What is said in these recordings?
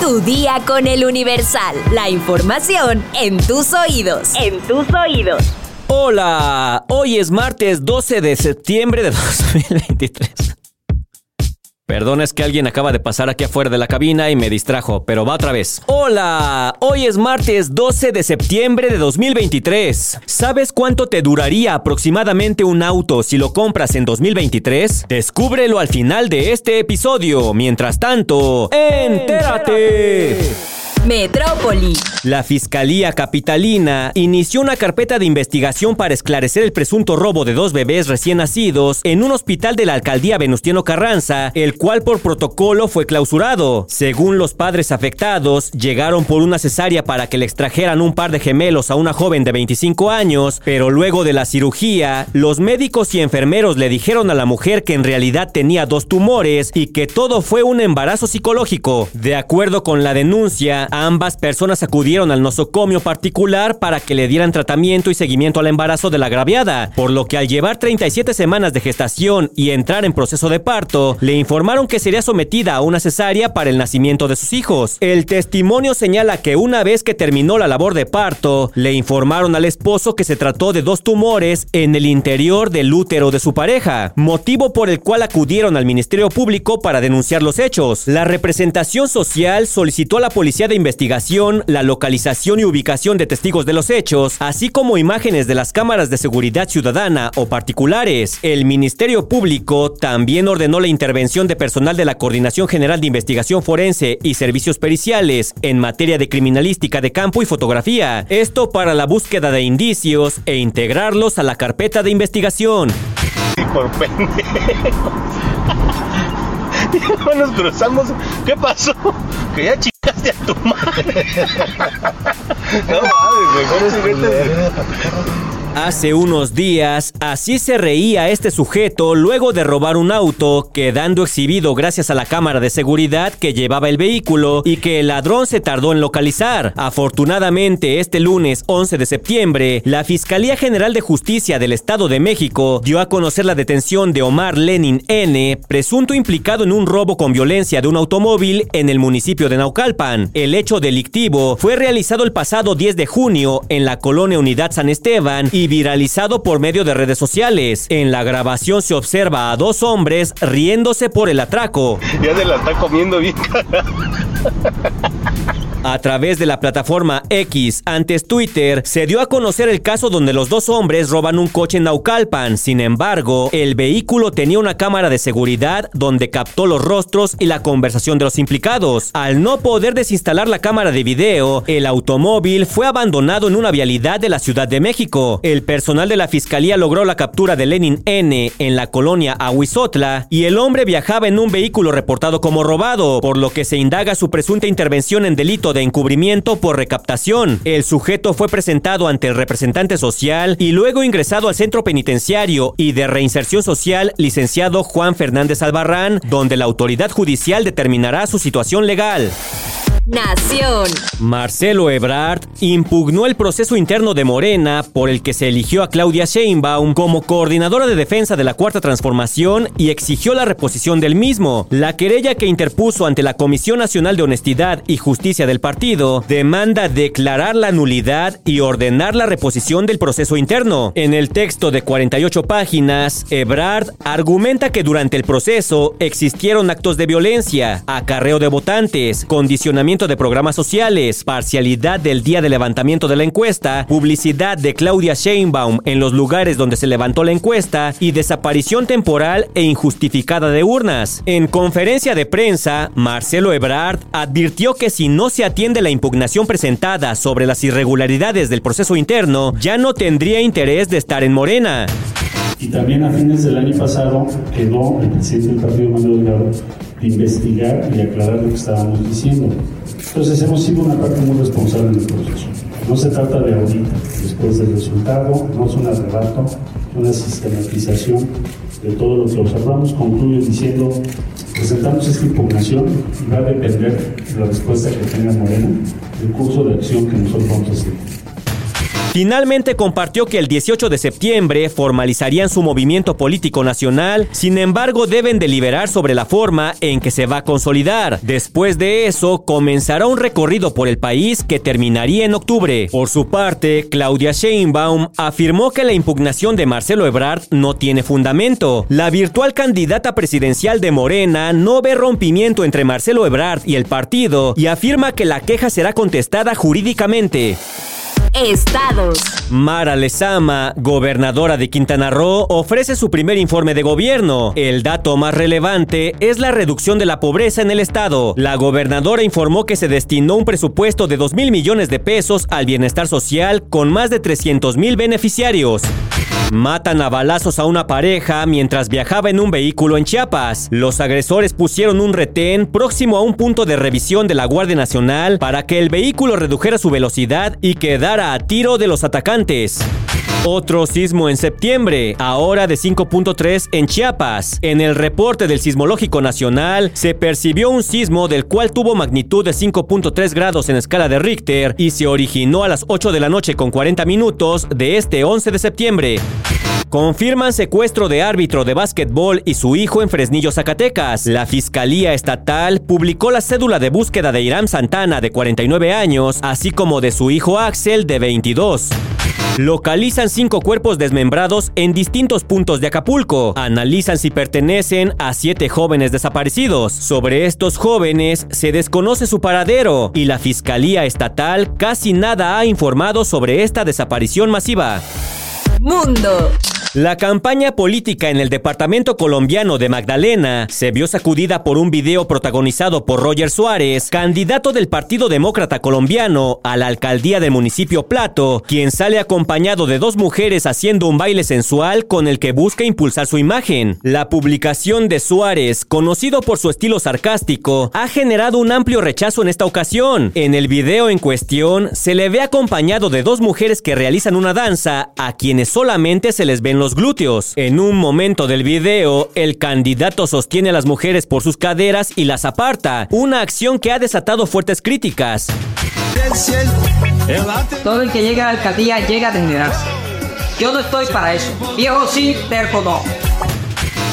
Tu día con el Universal. La información en tus oídos. En tus oídos. Hola, hoy es martes 12 de septiembre de 2023. Perdón, es que alguien acaba de pasar aquí afuera de la cabina y me distrajo, pero va otra vez. Hola, hoy es martes 12 de septiembre de 2023. ¿Sabes cuánto te duraría aproximadamente un auto si lo compras en 2023? Descúbrelo al final de este episodio. Mientras tanto, entérate. Metrópoli. La Fiscalía Capitalina inició una carpeta de investigación para esclarecer el presunto robo de dos bebés recién nacidos en un hospital de la alcaldía Venustiano Carranza, el cual por protocolo fue clausurado. Según los padres afectados, llegaron por una cesárea para que le extrajeran un par de gemelos a una joven de 25 años, pero luego de la cirugía, los médicos y enfermeros le dijeron a la mujer que en realidad tenía dos tumores y que todo fue un embarazo psicológico. De acuerdo con la denuncia, Ambas personas acudieron al nosocomio particular para que le dieran tratamiento y seguimiento al embarazo de la agraviada, por lo que al llevar 37 semanas de gestación y entrar en proceso de parto, le informaron que sería sometida a una cesárea para el nacimiento de sus hijos. El testimonio señala que una vez que terminó la labor de parto, le informaron al esposo que se trató de dos tumores en el interior del útero de su pareja, motivo por el cual acudieron al Ministerio Público para denunciar los hechos. La representación social solicitó a la policía de investigación, la localización y ubicación de testigos de los hechos, así como imágenes de las cámaras de seguridad ciudadana o particulares. El Ministerio Público también ordenó la intervención de personal de la Coordinación General de Investigación Forense y Servicios Periciales en materia de criminalística de campo y fotografía. Esto para la búsqueda de indicios e integrarlos a la carpeta de investigación. por nos cruzamos. ¿Qué pasó? Que ya 진짜 너무 많아. 너무 많아. 이거. 그럴 수가 있 Hace unos días, así se reía este sujeto luego de robar un auto, quedando exhibido gracias a la cámara de seguridad que llevaba el vehículo y que el ladrón se tardó en localizar. Afortunadamente, este lunes 11 de septiembre, la Fiscalía General de Justicia del Estado de México dio a conocer la detención de Omar Lenin N., presunto implicado en un robo con violencia de un automóvil en el municipio de Naucalpan. El hecho delictivo fue realizado el pasado 10 de junio en la colonia Unidad San Esteban y viralizado por medio de redes sociales. En la grabación se observa a dos hombres riéndose por el atraco. Ya se la está comiendo bien A través de la plataforma X, antes Twitter, se dio a conocer el caso donde los dos hombres roban un coche en Naucalpan. Sin embargo, el vehículo tenía una cámara de seguridad donde captó los rostros y la conversación de los implicados. Al no poder desinstalar la cámara de video, el automóvil fue abandonado en una vialidad de la Ciudad de México. El personal de la fiscalía logró la captura de Lenin N en la colonia Ahuizotla y el hombre viajaba en un vehículo reportado como robado, por lo que se indaga su presunta intervención en delito de encubrimiento por recaptación. El sujeto fue presentado ante el representante social y luego ingresado al centro penitenciario y de reinserción social licenciado Juan Fernández Albarrán, donde la autoridad judicial determinará su situación legal. Nación. Marcelo Ebrard impugnó el proceso interno de Morena por el que se eligió a Claudia Sheinbaum como coordinadora de defensa de la Cuarta Transformación y exigió la reposición del mismo. La querella que interpuso ante la Comisión Nacional de Honestidad y Justicia del partido demanda declarar la nulidad y ordenar la reposición del proceso interno. En el texto de 48 páginas, Ebrard argumenta que durante el proceso existieron actos de violencia, acarreo de votantes, condicionamiento de programas sociales, parcialidad del día de levantamiento de la encuesta, publicidad de Claudia Sheinbaum en los lugares donde se levantó la encuesta y desaparición temporal e injustificada de urnas. En conferencia de prensa, Marcelo Ebrard advirtió que si no se atiende la impugnación presentada sobre las irregularidades del proceso interno, ya no tendría interés de estar en Morena. Y también a fines del año pasado quedó el presidente del partido Manuel Delgado de investigar y aclarar lo que estábamos diciendo. Entonces hemos sido una parte muy responsable en el proceso. No se trata de ahorita, después del resultado, no es un arrebato, es una sistematización de todo lo que observamos. Concluyo diciendo, presentamos esta impugnación y va a depender de la respuesta que tenga Morena, del curso de acción que nosotros vamos a seguir. Finalmente compartió que el 18 de septiembre formalizarían su movimiento político nacional, sin embargo deben deliberar sobre la forma en que se va a consolidar. Después de eso, comenzará un recorrido por el país que terminaría en octubre. Por su parte, Claudia Sheinbaum afirmó que la impugnación de Marcelo Ebrard no tiene fundamento. La virtual candidata presidencial de Morena no ve rompimiento entre Marcelo Ebrard y el partido y afirma que la queja será contestada jurídicamente. Estados. Mara Lezama, gobernadora de Quintana Roo, ofrece su primer informe de gobierno. El dato más relevante es la reducción de la pobreza en el estado. La gobernadora informó que se destinó un presupuesto de 2 mil millones de pesos al bienestar social con más de 300 mil beneficiarios. Matan a balazos a una pareja mientras viajaba en un vehículo en Chiapas. Los agresores pusieron un retén próximo a un punto de revisión de la Guardia Nacional para que el vehículo redujera su velocidad y quedara a tiro de los atacantes. Otro sismo en septiembre, ahora de 5.3 en Chiapas. En el reporte del Sismológico Nacional se percibió un sismo del cual tuvo magnitud de 5.3 grados en escala de Richter y se originó a las 8 de la noche con 40 minutos de este 11 de septiembre. Confirman secuestro de árbitro de básquetbol y su hijo en Fresnillo, Zacatecas. La Fiscalía Estatal publicó la cédula de búsqueda de Irán Santana, de 49 años, así como de su hijo Axel, de 22. Localizan cinco cuerpos desmembrados en distintos puntos de Acapulco. Analizan si pertenecen a siete jóvenes desaparecidos. Sobre estos jóvenes se desconoce su paradero y la Fiscalía Estatal casi nada ha informado sobre esta desaparición masiva. Mundo. La campaña política en el departamento colombiano de Magdalena se vio sacudida por un video protagonizado por Roger Suárez, candidato del Partido Demócrata Colombiano a la alcaldía del municipio Plato, quien sale acompañado de dos mujeres haciendo un baile sensual con el que busca impulsar su imagen. La publicación de Suárez, conocido por su estilo sarcástico, ha generado un amplio rechazo en esta ocasión. En el video en cuestión se le ve acompañado de dos mujeres que realizan una danza a quienes solamente se les ven los los glúteos. En un momento del video, el candidato sostiene a las mujeres por sus caderas y las aparta, una acción que ha desatado fuertes críticas. Todo el que llega a la alcaldía llega a degenerarse. Yo no estoy para eso. Viejo sí, terco no.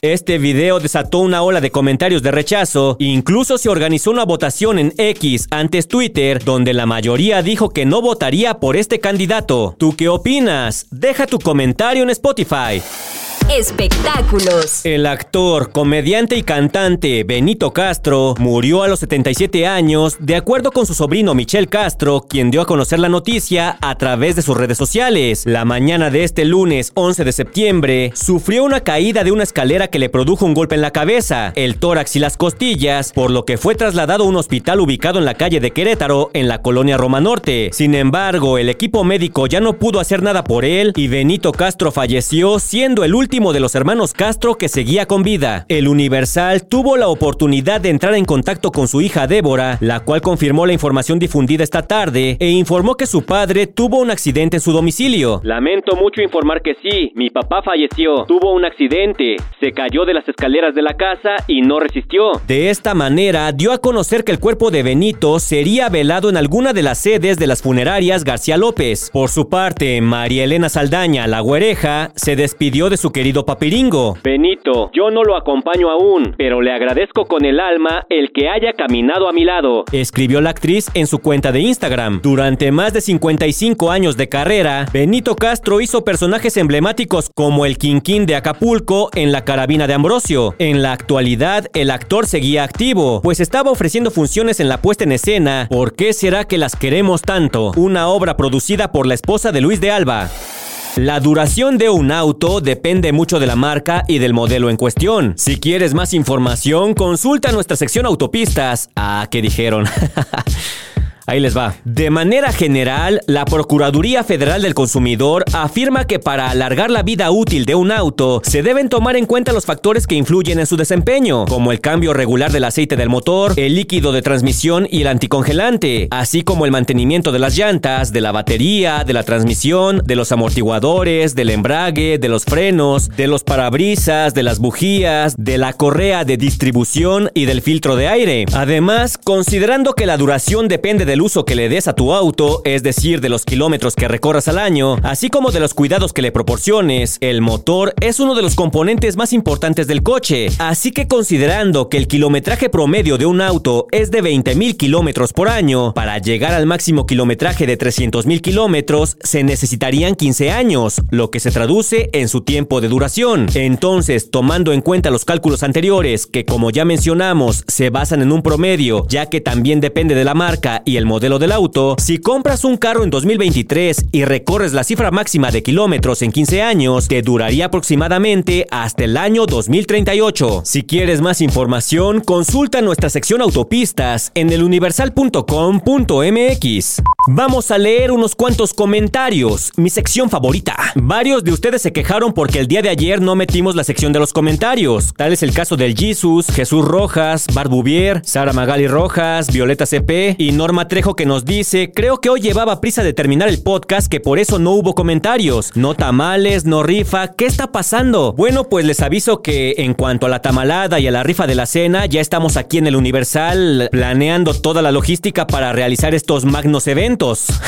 Este video desató una ola de comentarios de rechazo, incluso se organizó una votación en X antes Twitter, donde la mayoría dijo que no votaría por este candidato. ¿Tú qué opinas? Deja tu comentario en Spotify. Espectáculos. El actor, comediante y cantante Benito Castro murió a los 77 años, de acuerdo con su sobrino Michel Castro, quien dio a conocer la noticia a través de sus redes sociales. La mañana de este lunes 11 de septiembre, sufrió una caída de una escalera que le produjo un golpe en la cabeza, el tórax y las costillas, por lo que fue trasladado a un hospital ubicado en la calle de Querétaro, en la colonia Roma Norte. Sin embargo, el equipo médico ya no pudo hacer nada por él y Benito Castro falleció siendo el último de los hermanos Castro que seguía con vida. El Universal tuvo la oportunidad de entrar en contacto con su hija Débora, la cual confirmó la información difundida esta tarde e informó que su padre tuvo un accidente en su domicilio. Lamento mucho informar que sí, mi papá falleció, tuvo un accidente, se cayó de las escaleras de la casa y no resistió. De esta manera dio a conocer que el cuerpo de Benito sería velado en alguna de las sedes de las funerarias García López. Por su parte, María Elena Saldaña, la güereja, se despidió de su querido papiringo. Benito, yo no lo acompaño aún, pero le agradezco con el alma el que haya caminado a mi lado, escribió la actriz en su cuenta de Instagram. Durante más de 55 años de carrera, Benito Castro hizo personajes emblemáticos como el Quinquín de Acapulco en La Carabina de Ambrosio. En la actualidad, el actor seguía activo, pues estaba ofreciendo funciones en la puesta en escena ¿Por qué será que las queremos tanto? Una obra producida por la esposa de Luis de Alba. La duración de un auto depende mucho de la marca y del modelo en cuestión. Si quieres más información, consulta nuestra sección autopistas. Ah, ¿qué dijeron? Ahí les va. De manera general, la Procuraduría Federal del Consumidor afirma que para alargar la vida útil de un auto se deben tomar en cuenta los factores que influyen en su desempeño, como el cambio regular del aceite del motor, el líquido de transmisión y el anticongelante, así como el mantenimiento de las llantas, de la batería, de la transmisión, de los amortiguadores, del embrague, de los frenos, de los parabrisas, de las bujías, de la correa de distribución y del filtro de aire. Además, considerando que la duración depende del del uso que le des a tu auto, es decir, de los kilómetros que recorras al año, así como de los cuidados que le proporciones, el motor es uno de los componentes más importantes del coche. Así que considerando que el kilometraje promedio de un auto es de 20.000 kilómetros por año, para llegar al máximo kilometraje de 300.000 kilómetros se necesitarían 15 años, lo que se traduce en su tiempo de duración. Entonces, tomando en cuenta los cálculos anteriores, que como ya mencionamos, se basan en un promedio, ya que también depende de la marca y el modelo del auto, si compras un carro en 2023 y recorres la cifra máxima de kilómetros en 15 años, te duraría aproximadamente hasta el año 2038. Si quieres más información, consulta nuestra sección autopistas en eluniversal.com.mx. Vamos a leer unos cuantos comentarios, mi sección favorita. Varios de ustedes se quejaron porque el día de ayer no metimos la sección de los comentarios. Tal es el caso del Jesus, Jesús Rojas, Barbuvier, Sara Magali Rojas, Violeta CP y Norma Trejo que nos dice, creo que hoy llevaba prisa de terminar el podcast que por eso no hubo comentarios. No tamales, no rifa, ¿qué está pasando? Bueno, pues les aviso que en cuanto a la tamalada y a la rifa de la cena, ya estamos aquí en el Universal planeando toda la logística para realizar estos magnos eventos.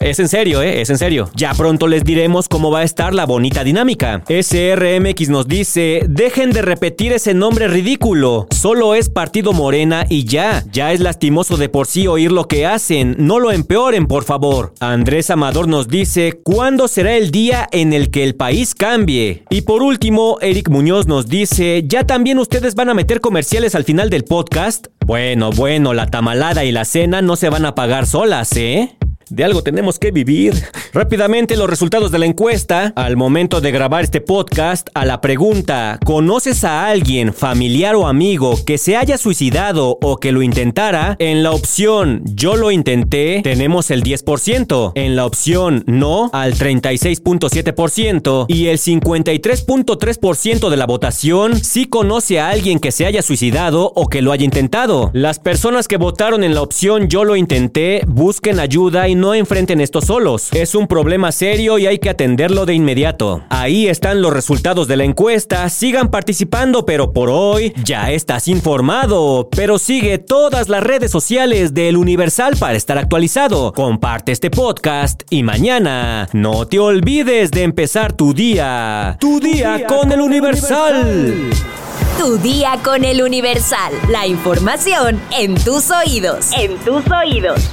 Es en serio, ¿eh? Es en serio. Ya pronto les diremos cómo va a estar la bonita dinámica. SRMX nos dice, dejen de repetir ese nombre ridículo. Solo es Partido Morena y ya. Ya es lastimoso de por sí oír lo que hacen. No lo empeoren, por favor. Andrés Amador nos dice, ¿cuándo será el día en el que el país cambie? Y por último, Eric Muñoz nos dice, ¿ya también ustedes van a meter comerciales al final del podcast? Bueno, bueno, la tamalada y la cena no se van a pagar solas, ¿eh? De algo tenemos que vivir. Rápidamente los resultados de la encuesta. Al momento de grabar este podcast, a la pregunta, ¿conoces a alguien, familiar o amigo que se haya suicidado o que lo intentara? En la opción yo lo intenté, tenemos el 10%. En la opción no, al 36.7%. Y el 53.3% de la votación sí conoce a alguien que se haya suicidado o que lo haya intentado. Las personas que votaron en la opción yo lo intenté, busquen ayuda y no enfrenten esto solos. Es un problema serio y hay que atenderlo de inmediato. Ahí están los resultados de la encuesta. Sigan participando, pero por hoy ya estás informado. Pero sigue todas las redes sociales del Universal para estar actualizado. Comparte este podcast y mañana no te olvides de empezar tu día. Tu día, con, el Universal. Tu día con el Universal. La información en tus oídos. En tus oídos.